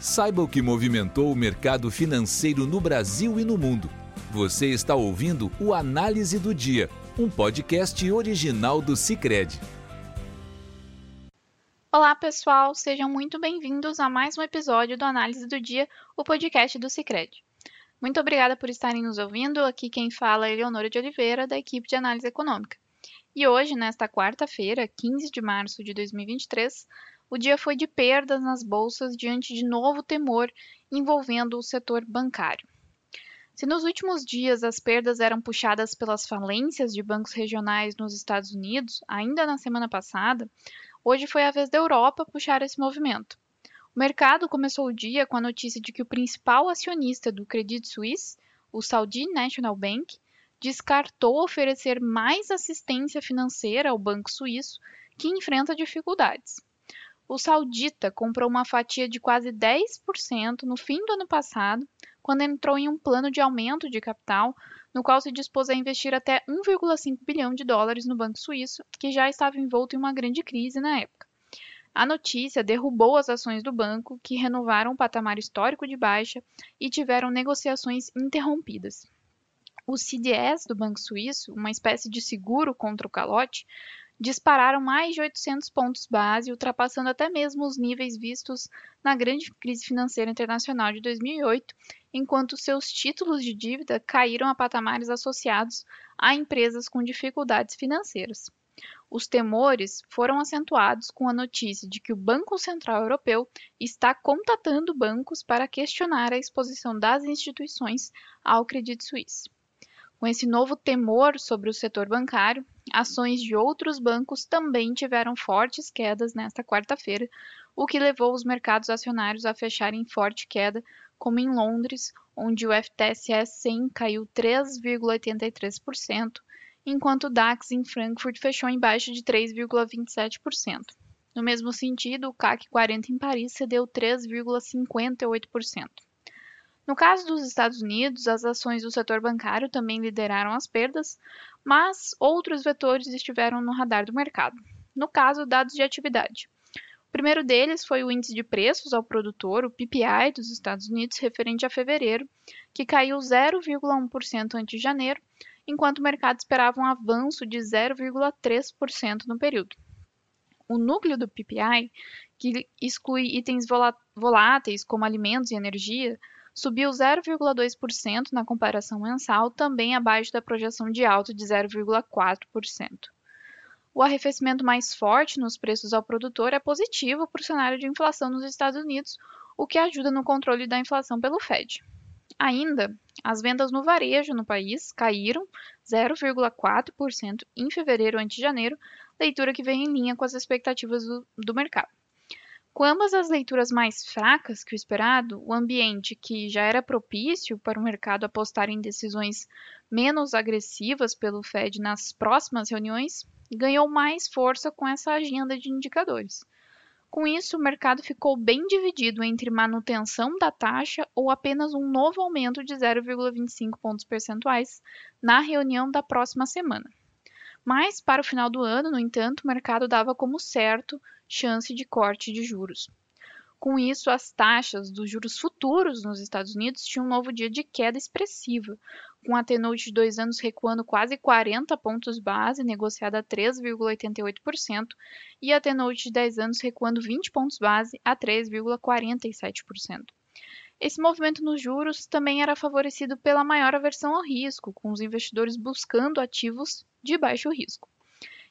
Saiba o que movimentou o mercado financeiro no Brasil e no mundo. Você está ouvindo o Análise do Dia, um podcast original do Cicred. Olá, pessoal, sejam muito bem-vindos a mais um episódio do Análise do Dia, o podcast do Cicred. Muito obrigada por estarem nos ouvindo. Aqui quem fala é Eleonora de Oliveira, da equipe de análise econômica. E hoje, nesta quarta-feira, 15 de março de 2023, o dia foi de perdas nas bolsas diante de novo temor envolvendo o setor bancário. Se nos últimos dias as perdas eram puxadas pelas falências de bancos regionais nos Estados Unidos, ainda na semana passada, hoje foi a vez da Europa puxar esse movimento. O mercado começou o dia com a notícia de que o principal acionista do Credit Suisse, o Saudi National Bank, descartou oferecer mais assistência financeira ao banco suíço, que enfrenta dificuldades o saudita comprou uma fatia de quase 10% no fim do ano passado, quando entrou em um plano de aumento de capital, no qual se dispôs a investir até 1,5 bilhão de dólares no banco suíço, que já estava envolto em uma grande crise na época. A notícia derrubou as ações do banco, que renovaram o patamar histórico de baixa e tiveram negociações interrompidas. Os CDS do Banco Suíço, uma espécie de seguro contra o calote, dispararam mais de 800 pontos base, ultrapassando até mesmo os níveis vistos na grande crise financeira internacional de 2008, enquanto seus títulos de dívida caíram a patamares associados a empresas com dificuldades financeiras. Os temores foram acentuados com a notícia de que o Banco Central Europeu está contatando bancos para questionar a exposição das instituições ao Credit Suisse. Com esse novo temor sobre o setor bancário, ações de outros bancos também tiveram fortes quedas nesta quarta-feira, o que levou os mercados acionários a fecharem forte queda, como em Londres, onde o FTSE 100 caiu 3,83%, enquanto o DAX em Frankfurt fechou em baixa de 3,27%. No mesmo sentido, o CAC 40 em Paris cedeu 3,58%. No caso dos Estados Unidos, as ações do setor bancário também lideraram as perdas, mas outros vetores estiveram no radar do mercado. No caso, dados de atividade. O primeiro deles foi o índice de preços ao produtor, o PPI dos Estados Unidos, referente a fevereiro, que caiu 0,1% ante janeiro, enquanto o mercado esperava um avanço de 0,3% no período. O núcleo do PPI, que exclui itens voláteis como alimentos e energia, subiu 0,2% na comparação mensal, também abaixo da projeção de alta de 0,4%. O arrefecimento mais forte nos preços ao produtor é positivo para o cenário de inflação nos Estados Unidos, o que ajuda no controle da inflação pelo Fed. Ainda, as vendas no varejo no país caíram 0,4% em fevereiro ante janeiro, leitura que vem em linha com as expectativas do, do mercado. Com ambas as leituras mais fracas que o esperado, o ambiente que já era propício para o mercado apostar em decisões menos agressivas pelo Fed nas próximas reuniões ganhou mais força com essa agenda de indicadores. Com isso, o mercado ficou bem dividido entre manutenção da taxa ou apenas um novo aumento de 0,25 pontos percentuais na reunião da próxima semana. Mas, para o final do ano, no entanto, o mercado dava como certo chance de corte de juros. Com isso, as taxas dos juros futuros nos Estados Unidos tinham um novo dia de queda expressiva, com a T-Note de dois anos recuando quase 40 pontos base, negociada a 3,88%, e a T-Note de 10 anos recuando 20 pontos base a 3,47%. Esse movimento nos juros também era favorecido pela maior aversão ao risco, com os investidores buscando ativos de baixo risco.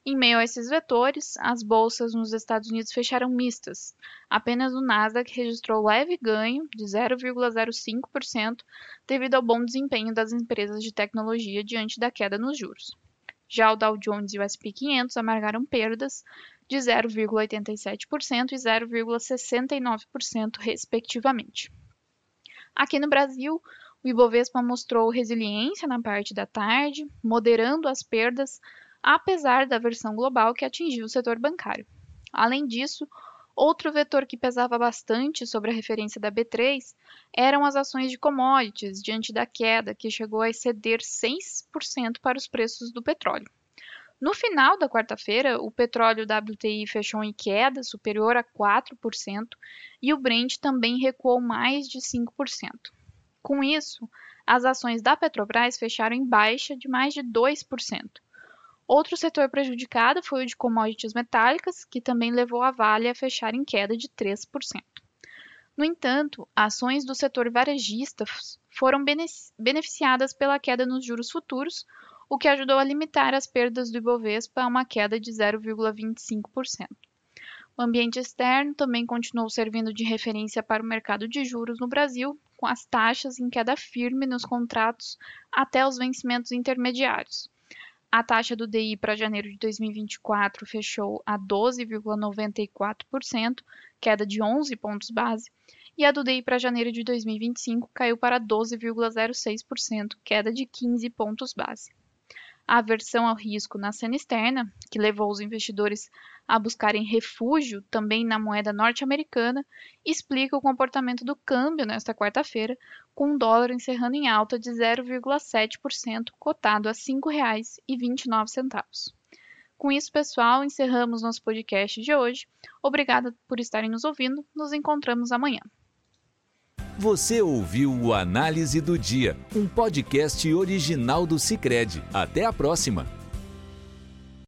Em meio a esses vetores, as bolsas nos Estados Unidos fecharam mistas. Apenas o Nasdaq registrou leve ganho de 0,05% devido ao bom desempenho das empresas de tecnologia diante da queda nos juros. Já o Dow Jones e o S&P 500 amargaram perdas de 0,87% e 0,69%, respectivamente. Aqui no Brasil, o Ibovespa mostrou resiliência na parte da tarde, moderando as perdas apesar da versão global que atingiu o setor bancário. Além disso, outro vetor que pesava bastante sobre a referência da B3 eram as ações de commodities, diante da queda que chegou a exceder 6% para os preços do petróleo. No final da quarta-feira, o petróleo WTI fechou em queda superior a 4% e o Brent também recuou mais de 5%. Com isso, as ações da Petrobras fecharam em baixa de mais de 2%. Outro setor prejudicado foi o de commodities metálicas, que também levou a Vale a fechar em queda de 3%. No entanto, ações do setor varejista foram beneficiadas pela queda nos juros futuros, o que ajudou a limitar as perdas do Ibovespa a uma queda de 0,25%. O ambiente externo também continuou servindo de referência para o mercado de juros no Brasil, com as taxas em queda firme nos contratos até os vencimentos intermediários. A taxa do DI para janeiro de 2024 fechou a 12,94%, queda de 11 pontos base, e a do DI para janeiro de 2025 caiu para 12,06%, queda de 15 pontos base. A aversão ao risco na cena externa, que levou os investidores a buscarem refúgio também na moeda norte-americana, explica o comportamento do câmbio nesta quarta-feira, com o dólar encerrando em alta de 0,7%, cotado a R$ 5,29. Com isso, pessoal, encerramos nosso podcast de hoje. Obrigada por estarem nos ouvindo. Nos encontramos amanhã. Você ouviu o Análise do Dia, um podcast original do Cicred. Até a próxima!